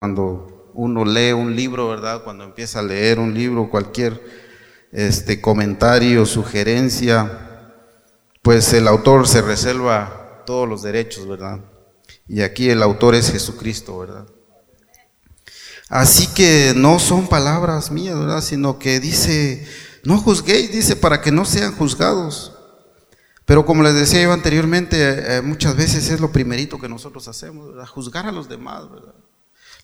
cuando uno lee un libro, ¿verdad? Cuando empieza a leer un libro, cualquier este comentario, sugerencia, pues el autor se reserva todos los derechos, ¿verdad? Y aquí el autor es Jesucristo, ¿verdad? Así que no son palabras mías, ¿verdad? Sino que dice, no juzguéis, dice, para que no sean juzgados. Pero como les decía yo anteriormente, eh, muchas veces es lo primerito que nosotros hacemos, ¿verdad? Juzgar a los demás, ¿verdad?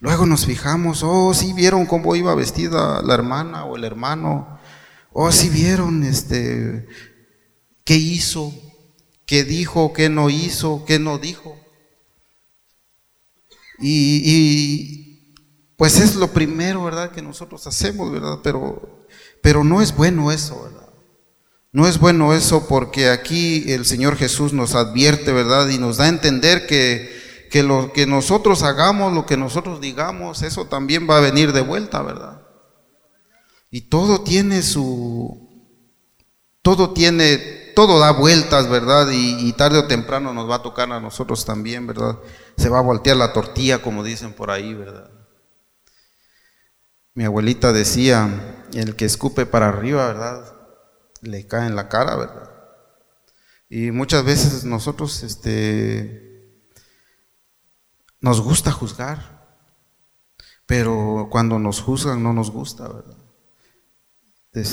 Luego nos fijamos, oh, sí vieron cómo iba vestida la hermana o el hermano, oh, sí vieron, este, qué hizo, qué dijo, qué no hizo, qué no dijo. Y, pues es lo primero, ¿verdad? Que nosotros hacemos, ¿verdad? Pero, pero no es bueno eso, ¿verdad? No es bueno eso porque aquí el Señor Jesús nos advierte, ¿verdad? Y nos da a entender que, que lo que nosotros hagamos, lo que nosotros digamos, eso también va a venir de vuelta, ¿verdad? Y todo tiene su, todo tiene, todo da vueltas, ¿verdad? Y, y, tarde o temprano nos va a tocar a nosotros también, ¿verdad? Se va a voltear la tortilla, como dicen por ahí, ¿verdad? Mi abuelita decía, el que escupe para arriba, ¿verdad? le cae en la cara, ¿verdad? Y muchas veces nosotros este, nos gusta juzgar, pero cuando nos juzgan no nos gusta, ¿verdad?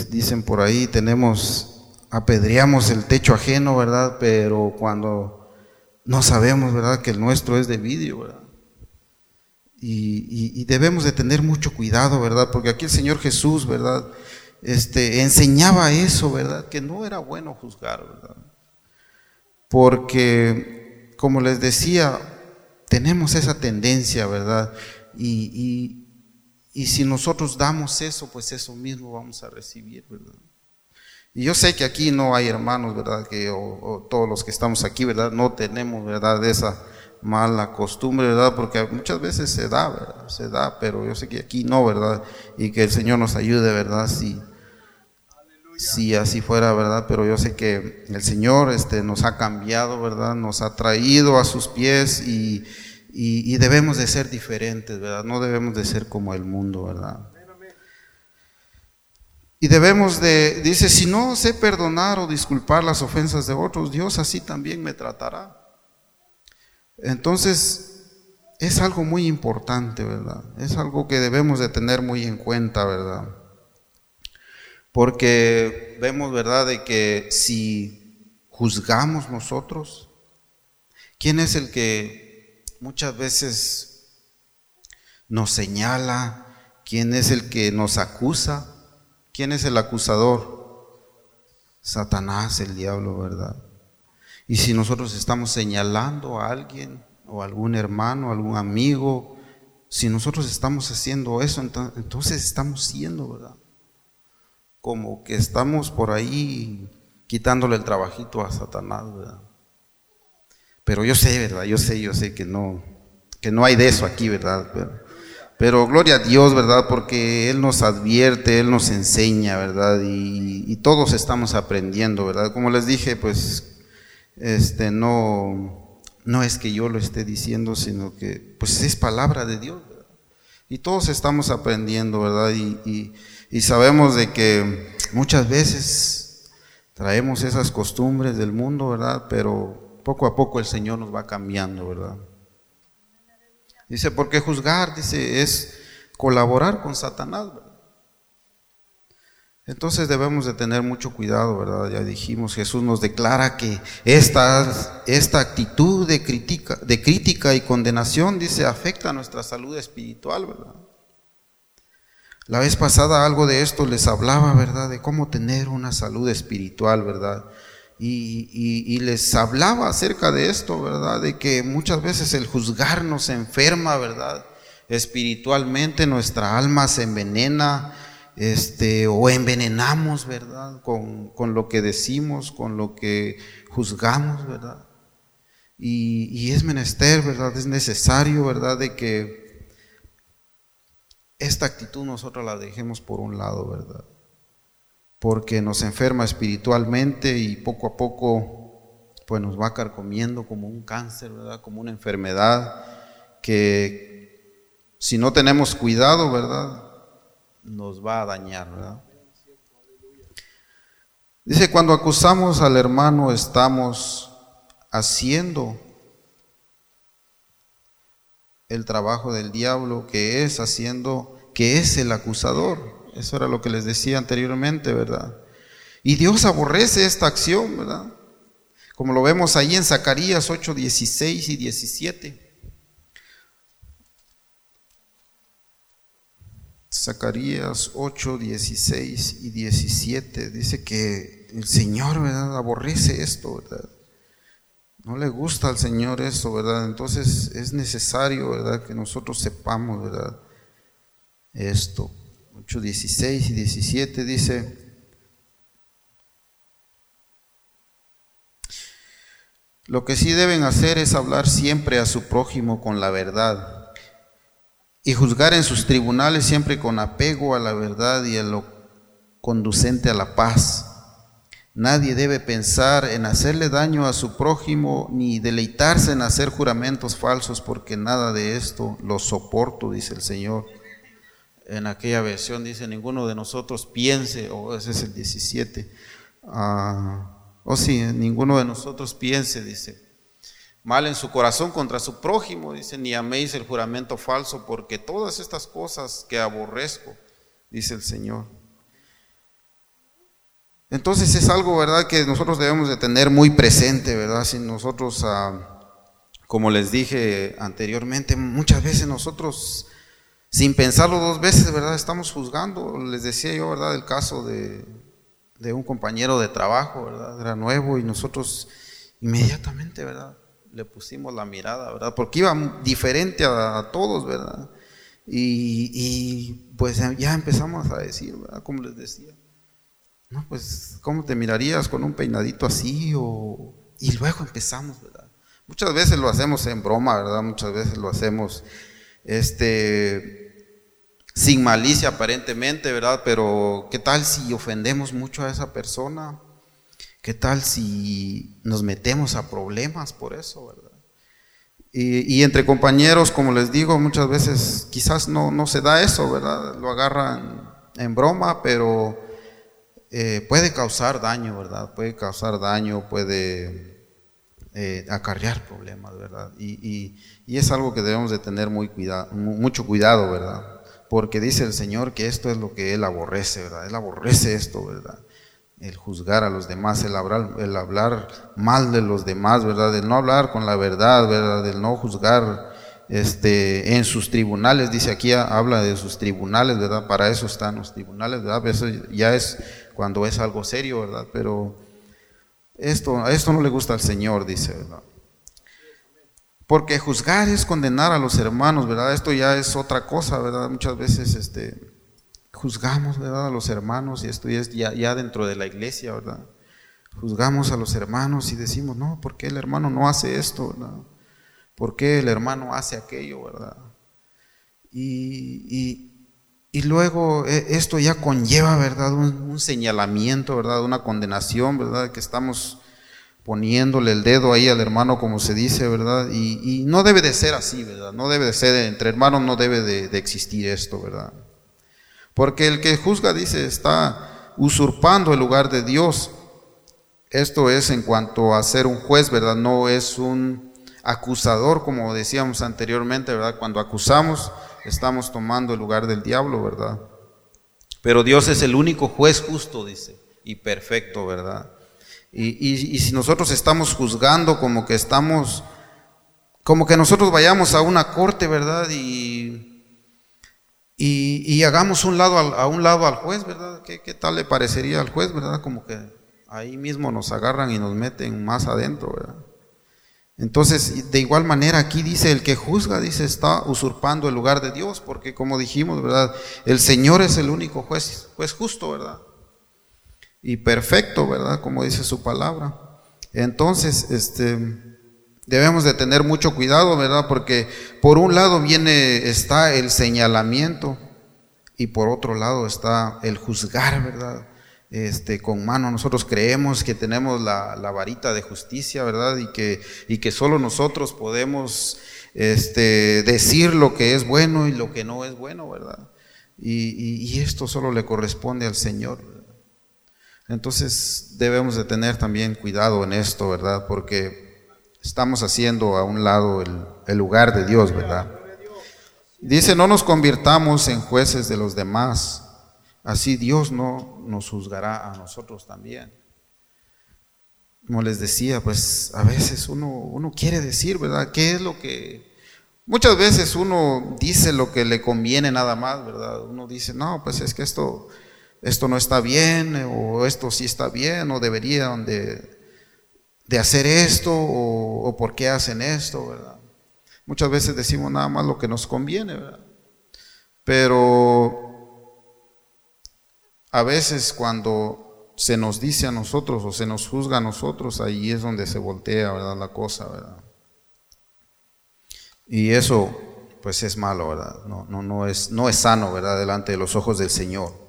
Dicen por ahí, tenemos, apedreamos el techo ajeno, ¿verdad? Pero cuando no sabemos, ¿verdad? Que el nuestro es de vidrio, ¿verdad? Y, y, y debemos de tener mucho cuidado, ¿verdad? Porque aquí el Señor Jesús, ¿verdad? este, enseñaba eso, ¿verdad? Que no era bueno juzgar, ¿verdad? Porque, como les decía, tenemos esa tendencia, ¿verdad? Y, y, y, si nosotros damos eso, pues eso mismo vamos a recibir, ¿verdad? Y yo sé que aquí no hay hermanos, ¿verdad? Que, o, todos los que estamos aquí, ¿verdad? No tenemos, ¿verdad? Esa mala costumbre, ¿verdad? Porque muchas veces se da, ¿verdad? Se da, pero yo sé que aquí no, ¿verdad? Y que el Señor nos ayude, ¿verdad? Si, si así fuera, ¿verdad? Pero yo sé que el Señor este, nos ha cambiado, ¿verdad? Nos ha traído a sus pies y, y, y, debemos de ser diferentes, ¿verdad? No debemos de ser como el mundo, ¿verdad? Y debemos de, dice, si no sé perdonar o disculpar las ofensas de otros, Dios así también me tratará. Entonces, es algo muy importante, ¿verdad? Es algo que debemos de tener muy en cuenta, ¿verdad? Porque vemos, ¿verdad?, de que si juzgamos nosotros, ¿quién es el que muchas veces nos señala? ¿Quién es el que nos acusa? ¿Quién es el acusador? Satanás, el diablo, ¿verdad? Y si nosotros estamos señalando a alguien o algún hermano, algún amigo, si nosotros estamos haciendo eso, entonces estamos siendo, ¿verdad? Como que estamos por ahí quitándole el trabajito a Satanás, ¿verdad? Pero yo sé, ¿verdad? Yo sé, yo sé que no, que no hay de eso aquí, ¿verdad? Pero, pero gloria a Dios, ¿verdad? Porque Él nos advierte, Él nos enseña, ¿verdad? Y, todos estamos aprendiendo, ¿verdad? Como les dije, pues, este, no, no es que yo lo esté diciendo, sino que, pues, es palabra de Dios, ¿verdad? Y todos estamos aprendiendo, ¿verdad? y y sabemos de que muchas veces traemos esas costumbres del mundo, ¿verdad? Pero poco a poco el Señor nos va cambiando, ¿verdad? Dice, porque juzgar, dice, es colaborar con Satanás, ¿verdad? Entonces debemos de tener mucho cuidado, ¿verdad? Ya dijimos, Jesús nos declara que esta, esta actitud de crítica, de crítica y condenación, dice, afecta a nuestra salud espiritual, ¿verdad? La vez pasada algo de esto les hablaba, ¿verdad? De cómo tener una salud espiritual, ¿verdad? Y, les hablaba acerca de esto, ¿verdad? De que muchas veces el juzgar nos enferma, ¿verdad? Espiritualmente nuestra alma se envenena, este, o envenenamos, ¿verdad? Con, con lo que decimos, con lo que juzgamos, ¿verdad? Y, y es menester, ¿verdad? Es necesario, ¿verdad? De que esta actitud nosotros la dejemos por un lado, ¿verdad? Porque nos enferma espiritualmente y poco a poco pues nos va carcomiendo como un cáncer, ¿verdad? Como una enfermedad que si no tenemos cuidado, ¿verdad? Nos va a dañar, ¿verdad? Dice, cuando acusamos al hermano estamos haciendo el trabajo del diablo, que es haciendo, que es el acusador. Eso era lo que les decía anteriormente, ¿verdad? Y Dios aborrece esta acción, ¿verdad? Como lo vemos ahí en Zacarías 8, 16 y 17. Zacarías 8, 16 y 17 dice que el Señor, ¿verdad? Aborrece esto, ¿verdad? No le gusta al Señor eso, ¿verdad? Entonces es necesario, ¿verdad? Que nosotros sepamos, ¿verdad? Esto. 8, 16 y 17 dice, lo que sí deben hacer es hablar siempre a su prójimo con la verdad y juzgar en sus tribunales siempre con apego a la verdad y a lo conducente a la paz. Nadie debe pensar en hacerle daño a su prójimo ni deleitarse en hacer juramentos falsos porque nada de esto lo soporto, dice el Señor. En aquella versión dice, ninguno de nosotros piense, o ese es el 17, ah, o sí, ninguno de nosotros piense, dice, mal en su corazón contra su prójimo, dice, ni améis el juramento falso, porque todas estas cosas que aborrezco, dice el Señor. Entonces es algo, ¿verdad?, que nosotros debemos de tener muy presente, ¿verdad? Si nosotros, ah, como les dije anteriormente, muchas veces nosotros, sin pensarlo dos veces, ¿verdad?, estamos juzgando. Les decía yo, ¿verdad?, el caso de, de un compañero de trabajo, ¿verdad? Era nuevo y nosotros inmediatamente, ¿verdad? le pusimos la mirada, ¿verdad? Porque iba diferente a, todos, ¿verdad? Y, pues ya empezamos a decir, ¿verdad? Como les decía, no, pues, ¿cómo te mirarías con un peinadito así? O... Y luego empezamos, ¿verdad? Muchas veces lo hacemos en broma, ¿verdad? Muchas veces lo hacemos, este, sin malicia aparentemente, ¿verdad? Pero ¿qué tal si ofendemos mucho a esa persona? ¿Qué tal si nos metemos a problemas por eso, verdad? Y, entre compañeros, como les digo, muchas veces quizás no, no se da eso, ¿verdad? Lo agarran en broma, pero eh, puede causar daño, ¿verdad? Puede causar daño, puede eh, acarrear problemas, ¿verdad? Y, y, es algo que debemos de tener muy cuidado, mucho cuidado, ¿verdad? Porque dice el Señor que esto es lo que Él aborrece, ¿verdad? Él aborrece esto, ¿verdad? el juzgar a los demás, el hablar, el hablar mal de los demás, ¿verdad? El no hablar con la verdad, ¿verdad? El no juzgar este, en sus tribunales, dice aquí, habla de sus tribunales, ¿verdad? Para eso están los tribunales, ¿verdad? Eso ya es cuando es algo serio, ¿verdad? Pero esto, esto no le gusta al Señor, dice, ¿verdad? Porque juzgar es condenar a los hermanos, ¿verdad? Esto ya es otra cosa, ¿verdad? Muchas veces, este, juzgamos, ¿verdad? A los hermanos, y esto ya es ya, dentro de la iglesia, ¿verdad? Juzgamos a los hermanos y decimos, no, ¿por qué el hermano no hace esto, ¿verdad? ¿Por qué el hermano hace aquello, verdad? Y, luego eh, esto ya conlleva, ¿verdad? Un, señalamiento, ¿verdad? Una condenación, ¿verdad? Que estamos poniéndole el dedo ahí al hermano, como se dice, ¿verdad? Y, no debe de ser así, ¿verdad? No debe de ser, entre hermanos no debe de existir esto, ¿verdad? Porque el que juzga, dice, está usurpando el lugar de Dios. Esto es en cuanto a ser un juez, ¿verdad? No es un acusador, como decíamos anteriormente, ¿verdad? Cuando acusamos, estamos tomando el lugar del diablo, ¿verdad? Pero Dios es el único juez justo, dice, y perfecto, ¿verdad? Y, y, si nosotros estamos juzgando como que estamos, como que nosotros vayamos a una corte, ¿verdad? Y y, hagamos un lado a un lado al juez, ¿verdad? ¿Qué, tal le parecería al juez, verdad? Como que ahí mismo nos agarran y nos meten más adentro, ¿verdad? Entonces, de igual manera aquí dice, el que juzga, dice, está usurpando el lugar de Dios, porque como dijimos, ¿verdad? El Señor es el único juez, juez justo, ¿verdad? Y perfecto, ¿verdad? Como dice su palabra. Entonces, este Debemos de tener mucho cuidado, ¿verdad? Porque por un lado viene, está el señalamiento y por otro lado está el juzgar, ¿verdad? Este, con mano. Nosotros creemos que tenemos la, varita de justicia, ¿verdad? Y que, y que solo nosotros podemos este, decir lo que es bueno y lo que no es bueno, ¿verdad? Y, esto solo le corresponde al Señor. Entonces debemos de tener también cuidado en esto, ¿verdad? Porque estamos haciendo a un lado el, lugar de Dios, ¿verdad? Dice, no nos convirtamos en jueces de los demás, así Dios no nos juzgará a nosotros también como les decía, pues a veces uno, uno quiere decir, ¿verdad? ¿Qué es lo que... Muchas veces uno dice lo que le conviene nada más, ¿verdad? Uno dice, no, pues es que esto, esto no está bien, o esto sí está bien, o deberían de, de hacer esto, o, por qué hacen esto, ¿verdad? Muchas veces decimos nada más lo que nos conviene, ¿verdad? Pero a veces cuando se nos dice a nosotros o se nos juzga a nosotros, ahí es donde se voltea, ¿verdad? La cosa, ¿verdad? Y eso, pues es malo, ¿verdad? No, no, no, es, no es sano, ¿verdad? Delante de los ojos del Señor.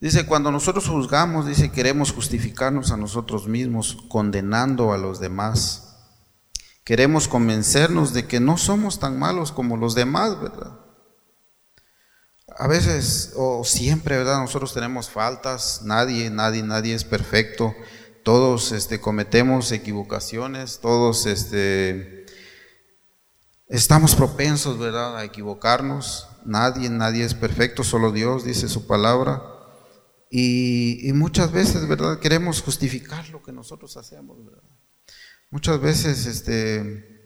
Dice, cuando nosotros juzgamos, dice, queremos justificarnos a nosotros mismos, condenando a los demás. Queremos convencernos de que no somos tan malos como los demás, ¿verdad? a veces o siempre, ¿verdad? Nosotros tenemos faltas, nadie, nadie, nadie es perfecto. Todos este, cometemos equivocaciones, todos este, estamos propensos, ¿verdad?, a equivocarnos. Nadie, nadie es perfecto, solo Dios, dice su palabra. Y, y muchas veces, ¿verdad?, queremos justificar lo que nosotros hacemos, ¿verdad? Muchas veces, este,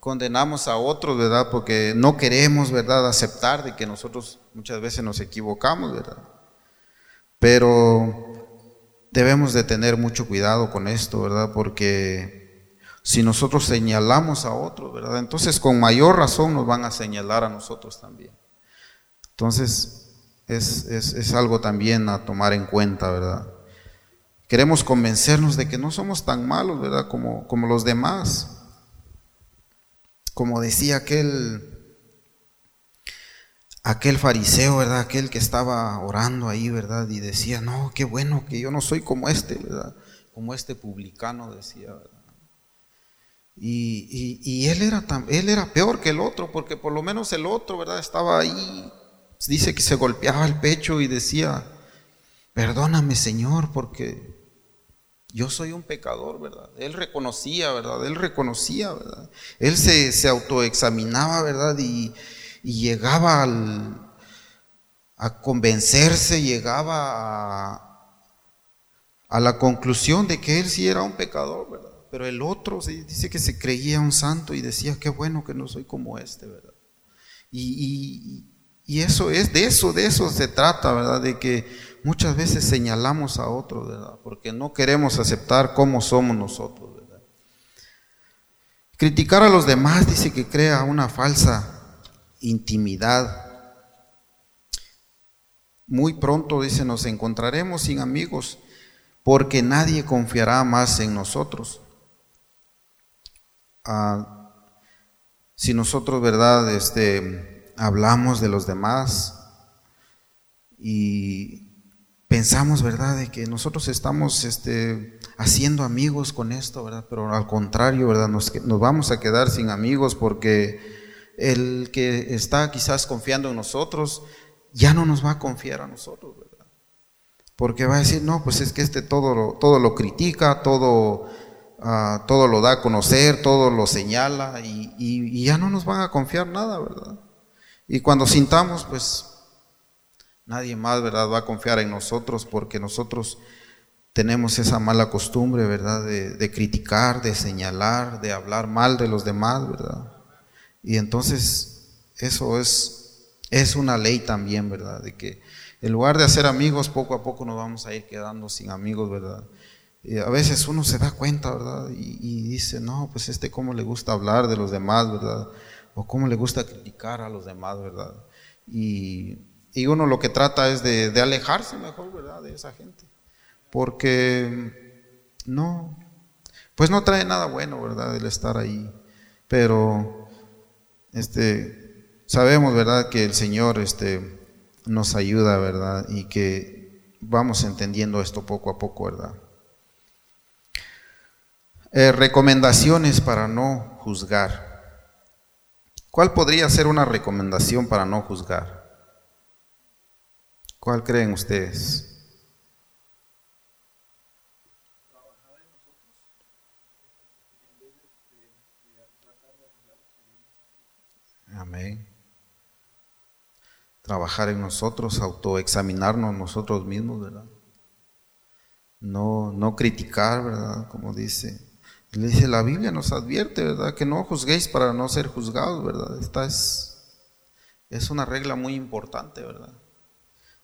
condenamos a otros, ¿verdad? Porque no queremos, ¿verdad?, aceptar de que nosotros muchas veces nos equivocamos, ¿verdad? Pero debemos de tener mucho cuidado con esto, ¿verdad? Porque si nosotros señalamos a otros, ¿verdad? Entonces con mayor razón nos van a señalar a nosotros también. Entonces es, es algo también a tomar en cuenta, ¿verdad? Queremos convencernos de que no somos tan malos, ¿verdad? Como, como los demás como decía aquel, aquel fariseo, ¿verdad? Aquel que estaba orando ahí, ¿verdad? Y decía, no, qué bueno que yo no soy como este, ¿verdad? Como este publicano, decía, ¿verdad? Y, él, era él era peor que el otro, porque por lo menos el otro, ¿verdad? Estaba ahí, dice que se golpeaba el pecho y decía, perdóname Señor, porque yo soy un pecador, ¿verdad? Él reconocía, ¿verdad? Él reconocía, ¿verdad? Él se, se autoexaminaba, ¿verdad? Y, llegaba a convencerse, llegaba a, la conclusión de que él sí era un pecador, ¿verdad? Pero el otro dice que se creía un santo y decía, qué bueno que no soy como este, ¿verdad? Y, y eso es, de eso, de eso se trata, ¿verdad? De que muchas veces señalamos a otros, ¿verdad? Porque no queremos aceptar cómo somos nosotros, ¿verdad? Criticar a los demás dice que crea una falsa intimidad. Muy pronto, dice, nos encontraremos sin amigos porque nadie confiará más en nosotros. Ah, si nosotros, ¿verdad? Este, hablamos de los demás y pensamos, ¿verdad?, de que nosotros estamos este, haciendo amigos con esto, ¿verdad? Pero al contrario, ¿verdad? Nos, nos, vamos a quedar sin amigos porque el que está quizás confiando en nosotros ya no nos va a confiar a nosotros, ¿verdad? Porque va a decir, no, pues es que este todo lo, todo lo critica, todo, uh, todo lo da a conocer, todo lo señala y ya no nos van a confiar nada, ¿verdad? Y cuando sintamos, pues Nadie más, ¿verdad?, va a confiar en nosotros porque nosotros tenemos esa mala costumbre, ¿verdad?, de, criticar, de señalar, de hablar mal de los demás, ¿verdad? Y entonces eso es, es una ley también, ¿verdad?, de que en lugar de hacer amigos, poco a poco nos vamos a ir quedando sin amigos, ¿verdad? Y a veces uno se da cuenta, ¿verdad? Y, y, dice, no, pues este cómo le gusta hablar de los demás, ¿verdad? O cómo le gusta criticar a los demás, ¿verdad? Y y uno lo que trata es de, alejarse mejor, ¿verdad? De esa gente. Porque no, pues no trae nada bueno, ¿verdad? El estar ahí. Pero, este, sabemos, ¿verdad? Que el Señor, este, nos ayuda, ¿verdad? Y que vamos entendiendo esto poco a poco, ¿verdad? Eh, recomendaciones para no juzgar. ¿Cuál podría ser una recomendación para no juzgar? ¿Cuál creen ustedes? Amén. Trabajar en nosotros, autoexaminarnos nosotros mismos, ¿verdad? No, no criticar, ¿verdad? Como dice. Le dice la Biblia, nos advierte, ¿verdad? Que no juzguéis para no ser juzgados, ¿verdad? Esta es, es una regla muy importante, ¿verdad?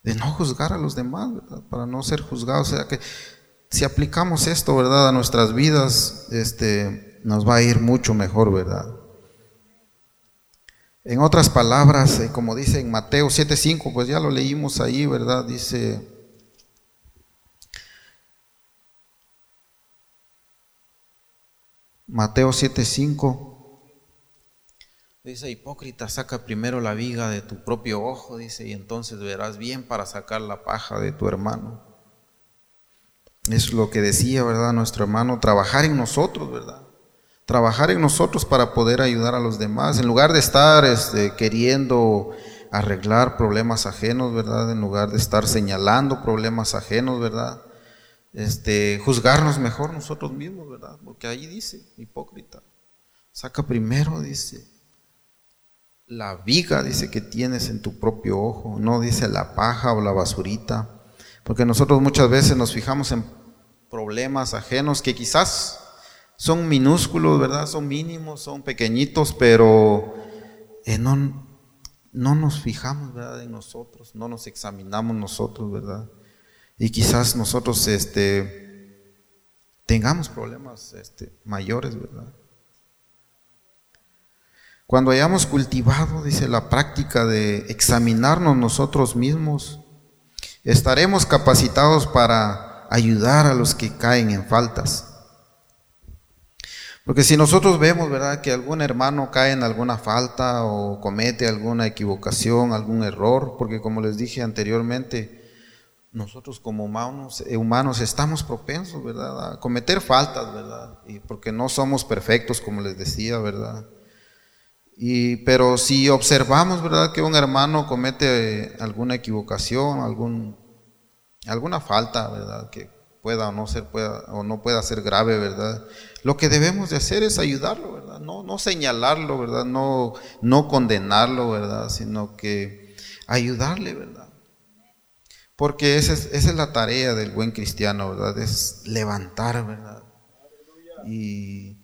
De no juzgar a los demás, ¿verdad? Para no ser juzgados. O sea que si aplicamos esto, ¿verdad? A nuestras vidas, este, nos va a ir mucho mejor, ¿verdad? En otras palabras, eh, como dice en Mateo 7:5, pues ya lo leímos ahí, ¿verdad? Dice, Mateo 7:5, dice, hipócrita, saca primero la viga de tu propio ojo, dice, y entonces verás bien para sacar la paja de tu hermano. Es lo que decía, ¿verdad? Nuestro hermano, trabajar en nosotros, ¿verdad? trabajar en nosotros para poder ayudar a los demás, en lugar de estar este, queriendo arreglar problemas ajenos, ¿verdad? En lugar de estar señalando problemas ajenos, ¿verdad? Este, juzgarnos mejor nosotros mismos, ¿verdad? Porque ahí dice, hipócrita, saca primero, dice, la viga, dice, que tienes en tu propio ojo, no dice la paja o la basurita, porque nosotros muchas veces nos fijamos en problemas ajenos que quizás son minúsculos, ¿verdad? Son mínimos, son pequeñitos, pero eh, no, no nos fijamos, ¿verdad? En nosotros, no nos examinamos nosotros, ¿verdad? Y quizás nosotros este, tengamos problemas este, mayores, ¿verdad? Cuando hayamos cultivado, dice la práctica de examinarnos nosotros mismos, estaremos capacitados para ayudar a los que caen en faltas porque si nosotros vemos, ¿verdad?, que algún hermano cae en alguna falta o comete alguna equivocación, algún error, porque como les dije anteriormente, nosotros como humanos, eh, humanos estamos propensos, ¿verdad?, a cometer faltas, ¿verdad? Y porque no somos perfectos, como les decía, ¿verdad? Y, pero si observamos, ¿verdad?, que un hermano comete alguna equivocación, algún, alguna falta, ¿verdad?, que pueda o no ser pueda o no pueda ser grave, ¿verdad? Lo que debemos de hacer es ayudarlo, ¿verdad? No, no señalarlo, ¿verdad? No, no condenarlo, ¿verdad? Sino que ayudarle, ¿verdad? Porque esa es, la tarea del buen cristiano, ¿verdad? Es levantar, ¿verdad? Y,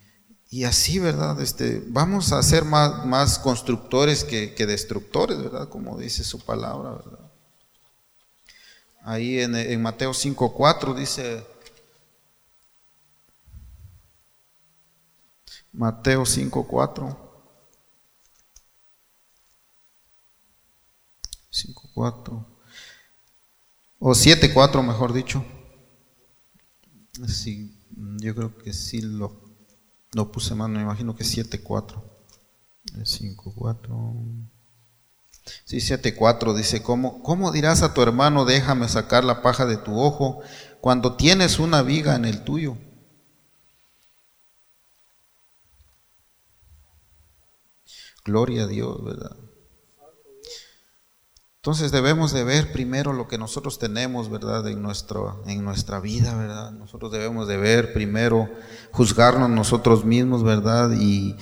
así, ¿verdad? Este, vamos a ser más, constructores que, que destructores, ¿verdad? Como dice su palabra, ¿verdad? Ahí en, en Mateo 5.4 dice, Mateo 5.4, 5.4, o 7.4 mejor dicho. Sí, yo creo que sí lo, lo puse mal, me imagino que 7.4. 5.4. Sí, 7.4 dice, ¿cómo, ¿cómo dirás a tu hermano, déjame sacar la paja de tu ojo cuando tienes una viga en el tuyo? Gloria a Dios, ¿verdad? Entonces debemos de ver primero lo que nosotros tenemos, ¿verdad? En, nuestro, en nuestra vida, ¿verdad? Nosotros debemos de ver primero, juzgarnos nosotros mismos, ¿verdad? Y,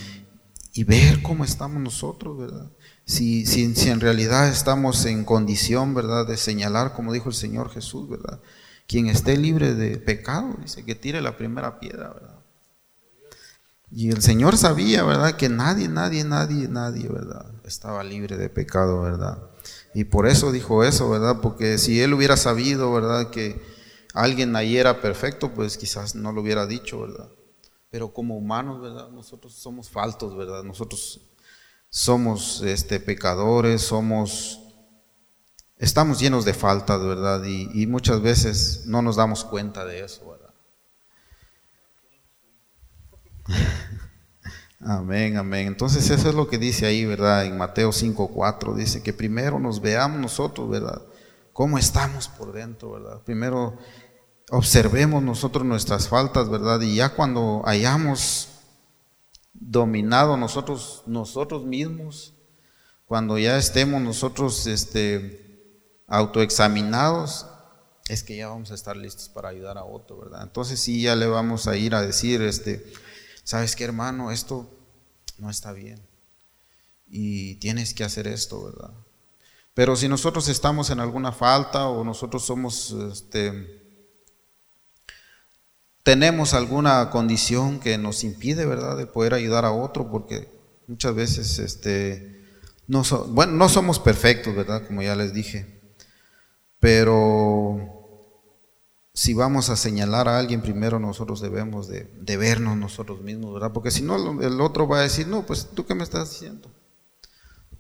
y ver cómo estamos nosotros, ¿verdad? si, si, si, en realidad estamos en condición, ¿verdad?, de señalar, como dijo el Señor Jesús, ¿verdad? Quien esté libre de pecado, dice que tire la primera piedra, ¿verdad? Y el Señor sabía, ¿verdad?, que nadie, nadie, nadie, nadie, ¿verdad?, estaba libre de pecado, ¿verdad? Y por eso dijo eso, ¿verdad? Porque si Él hubiera sabido, ¿verdad?, que alguien ahí era perfecto, pues quizás no lo hubiera dicho, ¿verdad? Pero como humanos, ¿verdad? Nosotros somos faltos, ¿verdad? Nosotros somos este, pecadores, somos, estamos llenos de faltas, ¿verdad? Y, muchas veces no nos damos cuenta de eso, ¿verdad? Amén, amén. Entonces eso es lo que dice ahí, ¿verdad? En Mateo 5.4 dice que primero nos veamos nosotros, ¿verdad? ¿Cómo estamos por dentro, ¿verdad? Primero observemos nosotros nuestras faltas, ¿verdad? Y ya cuando hayamos dominado nosotros, nosotros mismos, cuando ya estemos nosotros este, autoexaminados, es que ya vamos a estar listos para ayudar a otro, ¿verdad? Entonces sí, ya le vamos a ir a decir, este, ¿sabes qué hermano? Esto no está bien. Y tienes que hacer esto, ¿verdad? Pero si nosotros estamos en alguna falta o nosotros somos, este, tenemos alguna condición que nos impide, ¿verdad?, de poder ayudar a otro, porque muchas veces, este, no, bueno, no somos perfectos, ¿verdad?, como ya les dije, pero si vamos a señalar a alguien, primero nosotros debemos de, vernos nosotros mismos, ¿verdad? Porque si no, el otro va a decir, no, pues tú qué me estás diciendo,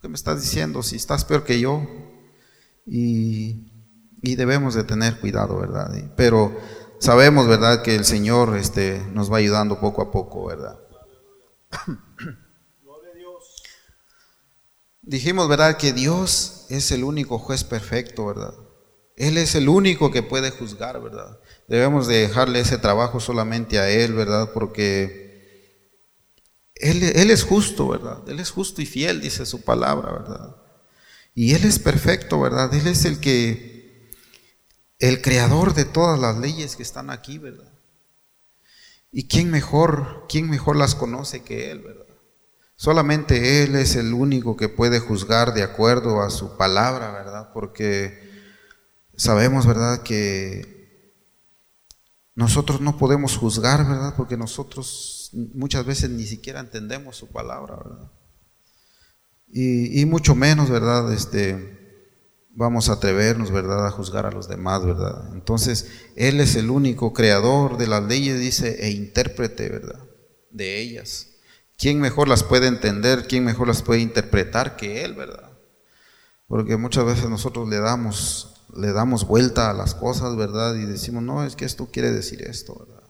qué me estás diciendo si estás peor que yo. Y, debemos de tener cuidado, ¿verdad? Pero sabemos, ¿verdad? Que el Señor este, nos va ayudando poco a poco, ¿verdad? Dijimos, ¿verdad? Que Dios es el único juez perfecto, ¿verdad? Él es el único que puede juzgar, ¿verdad? Debemos de dejarle ese trabajo solamente a Él, ¿verdad? Porque Él, Él es justo, ¿verdad? Él es justo y fiel, dice su palabra, ¿verdad? Y Él es perfecto, ¿verdad? Él es el que, el creador de todas las leyes que están aquí, ¿verdad? ¿Y quién mejor, quién mejor las conoce que Él, ¿verdad? Solamente Él es el único que puede juzgar de acuerdo a su palabra, ¿verdad? Porque Sabemos, ¿verdad?, que nosotros no podemos juzgar, ¿verdad? Porque nosotros muchas veces ni siquiera entendemos su palabra, ¿verdad? Y, mucho menos, ¿verdad? Este, vamos a atrevernos, ¿verdad?, a juzgar a los demás, ¿verdad? Entonces, Él es el único creador de las leyes, dice, e intérprete, ¿verdad?, de ellas. ¿Quién mejor las puede entender? ¿Quién mejor las puede interpretar que Él, ¿verdad? Porque muchas veces nosotros le damos le damos vuelta a las cosas, ¿verdad? Y decimos, no, es que esto quiere decir esto, ¿verdad?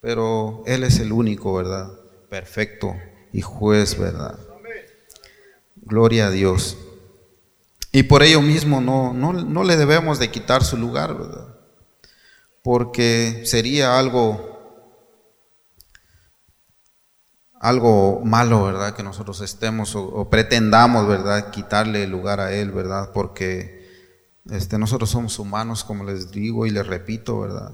Pero Él es el único, ¿verdad? Perfecto y juez, ¿verdad? Gloria a Dios. Y por ello mismo no, no, no le debemos de quitar su lugar, ¿verdad? Porque sería algo algo malo, ¿verdad? Que nosotros estemos o, pretendamos, ¿verdad? Quitarle el lugar a Él, ¿verdad? Porque este, nosotros somos humanos, como les digo y les repito, ¿verdad?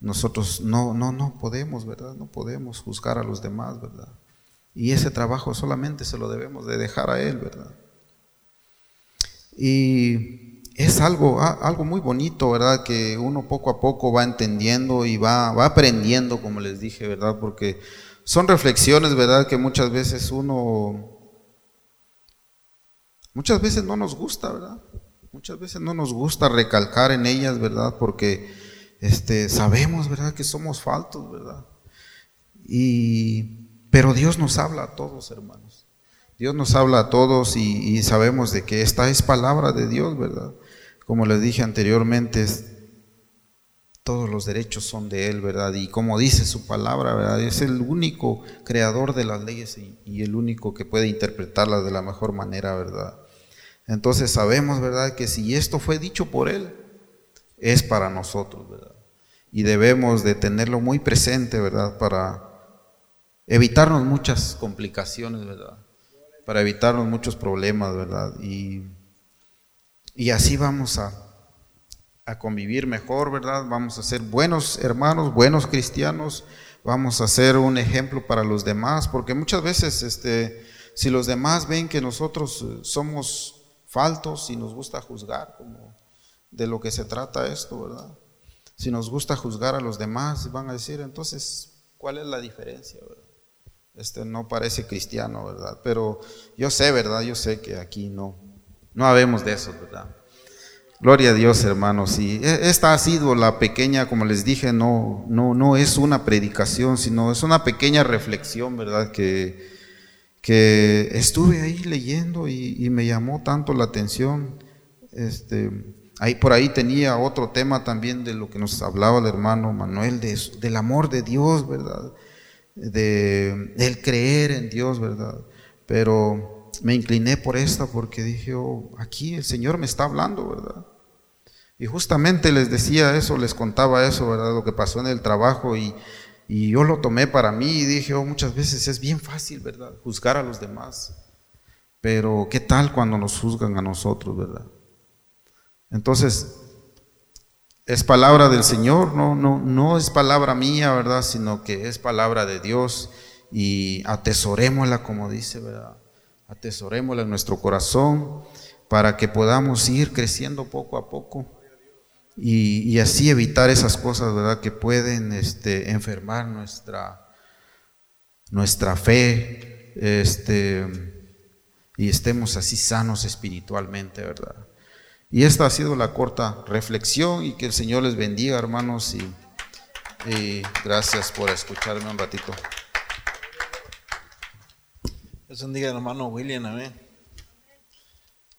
Nosotros no, no, no podemos, ¿verdad? No podemos juzgar a los demás, ¿verdad? Y ese trabajo solamente se lo debemos de dejar a Él, ¿verdad? Y es algo, algo muy bonito, ¿verdad? Que uno poco a poco va entendiendo y va, va aprendiendo, como les dije, ¿verdad? Porque son reflexiones, ¿verdad? Que muchas veces uno, muchas veces no nos gusta, ¿verdad? Muchas veces no nos gusta recalcar en ellas, ¿verdad? Porque este, sabemos, ¿verdad? Que somos faltos, ¿verdad? Y, pero Dios nos habla a todos, hermanos. Dios nos habla a todos y, sabemos de que esta es palabra de Dios, ¿verdad? Como les dije anteriormente, todos los derechos son de Él, ¿verdad? Y como dice su palabra, ¿verdad? Es el único creador de las leyes y, y el único que puede interpretarlas de la mejor manera, ¿verdad? Entonces sabemos, ¿verdad?, que si esto fue dicho por Él, es para nosotros, ¿verdad? Y debemos de tenerlo muy presente, ¿verdad?, para evitarnos muchas complicaciones, ¿verdad? Para evitarnos muchos problemas, ¿verdad? Y, y así vamos a, a convivir mejor, ¿verdad? Vamos a ser buenos hermanos, buenos cristianos, vamos a ser un ejemplo para los demás, porque muchas veces, este, si los demás ven que nosotros eh, somos faltos, si nos gusta juzgar, como de lo que se trata esto, ¿verdad? Si nos gusta juzgar a los demás, van a decir, entonces, ¿cuál es la diferencia, verdad? Este no parece cristiano, ¿verdad? Pero yo sé, ¿verdad? Yo sé que aquí no, no habemos de eso, ¿verdad? Gloria a Dios, hermanos. Y e, esta ha sido la pequeña, como les dije, no, no, no es una predicación, sino es una pequeña reflexión, ¿verdad? Que, que estuve ahí leyendo y, me llamó tanto la atención. Este, ahí por ahí tenía otro tema también de lo que nos hablaba el hermano Manuel, de, del amor de Dios, ¿verdad? De, del creer en Dios, ¿verdad? Pero me incliné por esta porque dije, oh, aquí el Señor me está hablando, ¿verdad? Y justamente les decía eso, les contaba eso, ¿verdad? Lo que pasó en el trabajo y, y yo lo tomé para mí y dije, oh, muchas veces es bien fácil, ¿verdad? Juzgar a los demás. Pero ¿qué tal cuando nos juzgan a nosotros, verdad? Entonces, es palabra del Señor, no, no, no es palabra mía, ¿verdad? Sino que es palabra de Dios y atesorémosla, como dice, ¿verdad? Atesorémosla en nuestro corazón para que podamos ir creciendo poco a poco y, así evitar esas cosas, ¿verdad? Que pueden este, enfermar nuestra, nuestra fe, este, y estemos así sanos espiritualmente, ¿verdad? Y esta ha sido la corta reflexión y que el Señor les bendiga, hermanos, y, gracias por escucharme un ratito. Bendiga hermano William, amén.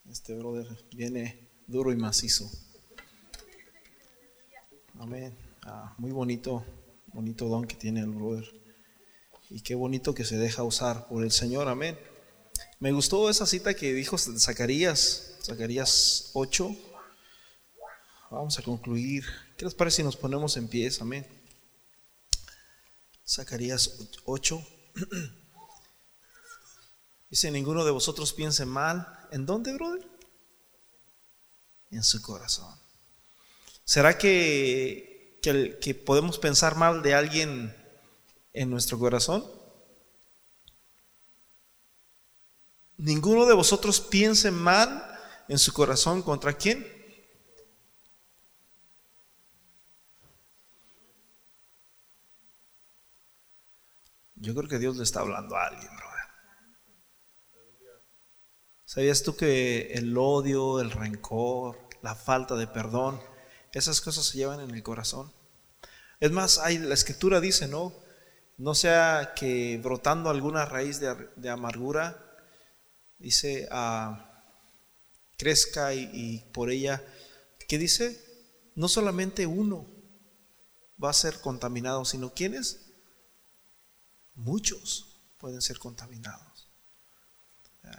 Este brother viene duro y macizo. Amén. Ah, muy bonito, bonito don que tiene el brother. Y qué bonito que se deja usar por el Señor, amén. Me gustó esa cita que dijo Zacarías, Zacarías 8. Vamos a concluir. ¿Qué les parece si nos ponemos en pie? Amén. Zacarías 8. Dice, ninguno de vosotros piense mal. ¿En dónde, brother? En su corazón. ¿Será que, que, podemos pensar mal de alguien en nuestro corazón? Ninguno de vosotros piense mal en su corazón contra quién? Yo creo que Dios le está hablando a alguien, brother. ¿Sabías tú que el odio, el rencor, la falta de perdón, esas cosas se llevan en el corazón? Es más, hay, la escritura dice, ¿no? No sea que brotando alguna raíz de, amargura, dice, a crezca y, por ella, ¿qué dice? No solamente uno va a ser contaminado, sino ¿quiénes? Muchos pueden ser contaminados.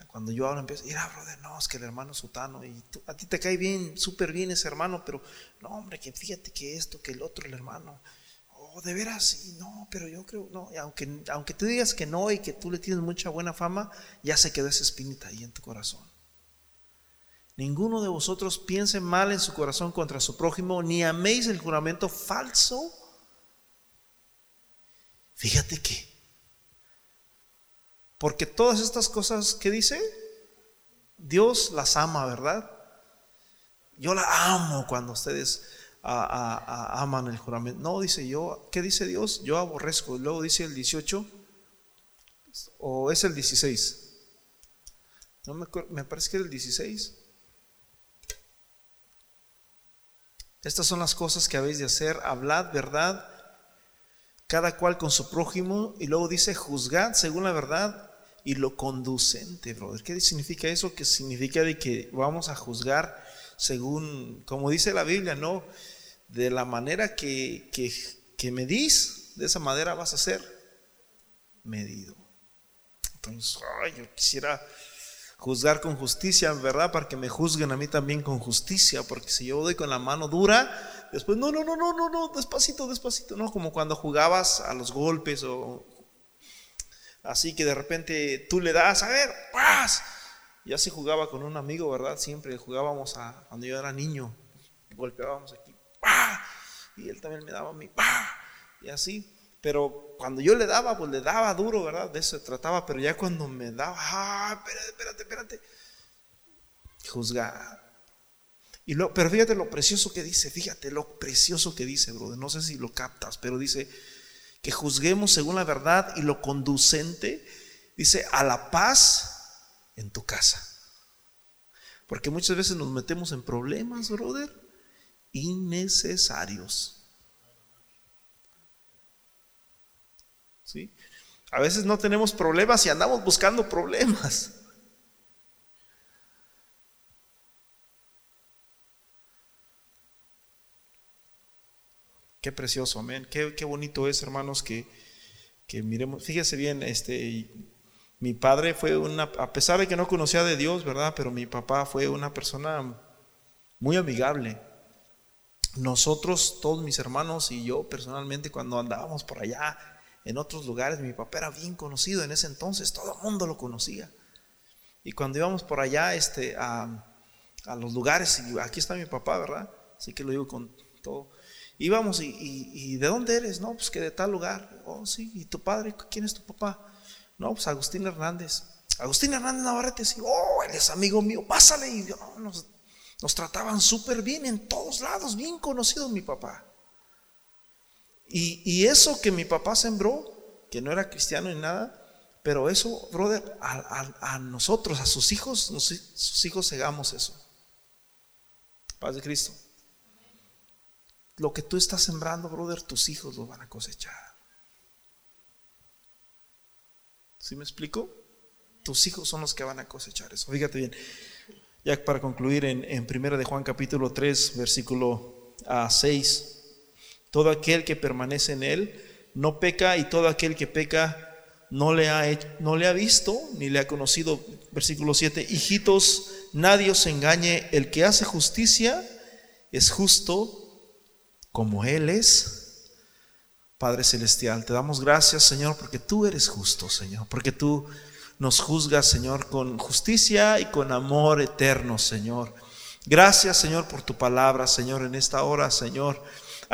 Cuando yo ahora empiezo, mira, brother, no, es que el hermano Sutano, y a ti te cae bien, súper bien ese hermano, pero no, hombre, que fíjate que esto, que el otro, el hermano, oh, de veras, sí, no, pero yo creo, no, aunque, aunque tú digas que no y que tú le tienes mucha buena fama, ya se quedó esa espinita ahí en tu corazón. Ninguno de vosotros piense mal en su corazón contra su prójimo, ni améis el juramento falso. Fíjate que, porque todas estas cosas que dice, Dios las ama, ¿verdad? Yo la amo cuando ustedes aman el juramento. No, dice yo, ¿qué dice Dios? Yo aborrezco. Luego dice el 18, o es el 16. No me, me parece que es el 16. Estas son las cosas que habéis de hacer. Hablad verdad, cada cual con su prójimo. Y luego dice, juzgad según la verdad y lo conducente, brother. ¿Qué significa eso? Que significa de que vamos a juzgar según, como dice la Biblia, ¿no? De la manera que, que, que medís, de esa manera vas a ser medido. Entonces, ay, yo quisiera juzgar con justicia, ¿verdad? Para que me juzguen a mí también con justicia, porque si yo doy con la mano dura, después, no, no, no, no, no, no, despacito, despacito, ¿no? Como cuando jugabas a los golpes o así que de repente tú le das, a ver, ¡paz! Y así jugaba con un amigo, ¿verdad? Siempre jugábamos cuando yo era niño, golpeábamos aquí, ¡pah! Y él también me daba a mí, ¡pah! Y así. Pero cuando yo le daba, pues le daba duro, ¿verdad? De eso se trataba. Pero ya cuando me daba, ah, espérate, espérate, espérate. Juzgar. Y lo, pero fíjate lo precioso que dice, fíjate lo precioso que dice, brother. No sé si lo captas, pero dice que juzguemos según la verdad y lo conducente, dice, a la paz en tu casa. Porque muchas veces nos metemos en problemas, brother, innecesarios. A veces no tenemos problemas y andamos buscando problemas. Qué precioso, amén. Qué, qué bonito es, hermanos, que, que, miremos. Fíjese bien, este, mi padre fue una, a pesar de que no conocía de Dios, ¿verdad? Pero mi papá fue una persona muy amigable, nosotros, todos mis hermanos y yo personalmente, cuando andábamos por allá en otros lugares, mi papá era bien conocido en ese entonces, todo el mundo lo conocía. Y cuando íbamos por allá este, a, los lugares, y aquí está mi papá, ¿verdad? Así que lo digo con todo. Íbamos y, ¿de dónde eres? No, pues que de tal lugar. Oh, sí, ¿y tu padre? ¿Quién es tu papá? No, pues Agustín Hernández. Agustín Hernández Navarrete, sí, oh, él es amigo mío, pásale. Y nos, nos trataban súper bien en todos lados, bien conocido mi papá. Y, y, eso que mi papá sembró, que no era cristiano ni nada, pero eso, brother, a, nosotros, a sus hijos, sus hijos segamos eso. Paz de Cristo. Lo que tú estás sembrando, brother, tus hijos lo van a cosechar. ¿Sí me explico? Tus hijos son los que van a cosechar eso. Fíjate bien. Ya para concluir en, en 1 de Juan capítulo 3, versículo a 6. Todo aquel que permanece en él no peca y todo aquel que peca no le ha, no le ha visto ni le ha conocido. Versículo 7. Hijitos, nadie os engañe. El que hace justicia es justo como Él es. Padre Celestial, te damos gracias, Señor, porque tú eres justo, Señor, porque tú nos juzgas, Señor, con justicia y con amor eterno, Señor. Gracias, Señor, por tu palabra, Señor, en esta hora, Señor.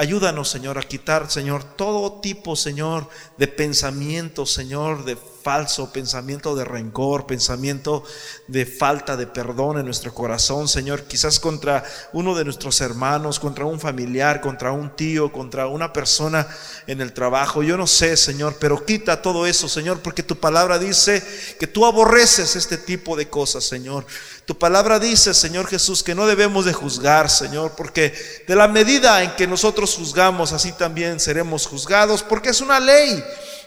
Ayúdanos, Señor, a quitar, Señor, todo tipo, Señor, de pensamiento, Señor, de falso, pensamiento de rencor, pensamiento de falta de perdón en nuestro corazón, Señor, quizás contra uno de nuestros hermanos, contra un familiar, contra un tío, contra una persona en el trabajo. Yo no sé, Señor, pero quita todo eso, Señor, porque tu palabra dice que tú aborreces este tipo de cosas, Señor. Tu palabra dice, Señor Jesús, que no debemos de juzgar, Señor, porque de la medida en que nosotros juzgamos, así también seremos juzgados, porque es una ley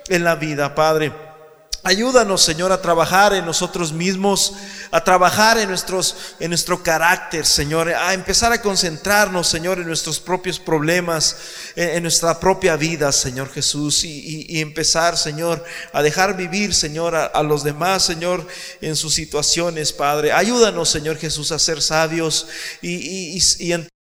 en la vida, Padre. Ayúdanos, Señor, a trabajar en nosotros mismos, a trabajar en, nuestros, en nuestro carácter, Señor, a empezar a concentrarnos, Señor, en nuestros propios problemas, en, nuestra propia vida, Señor Jesús, y, empezar, Señor, a dejar vivir, Señor, a, los demás, Señor, en sus situaciones, Padre. Ayúdanos, Señor Jesús, a ser sabios y, y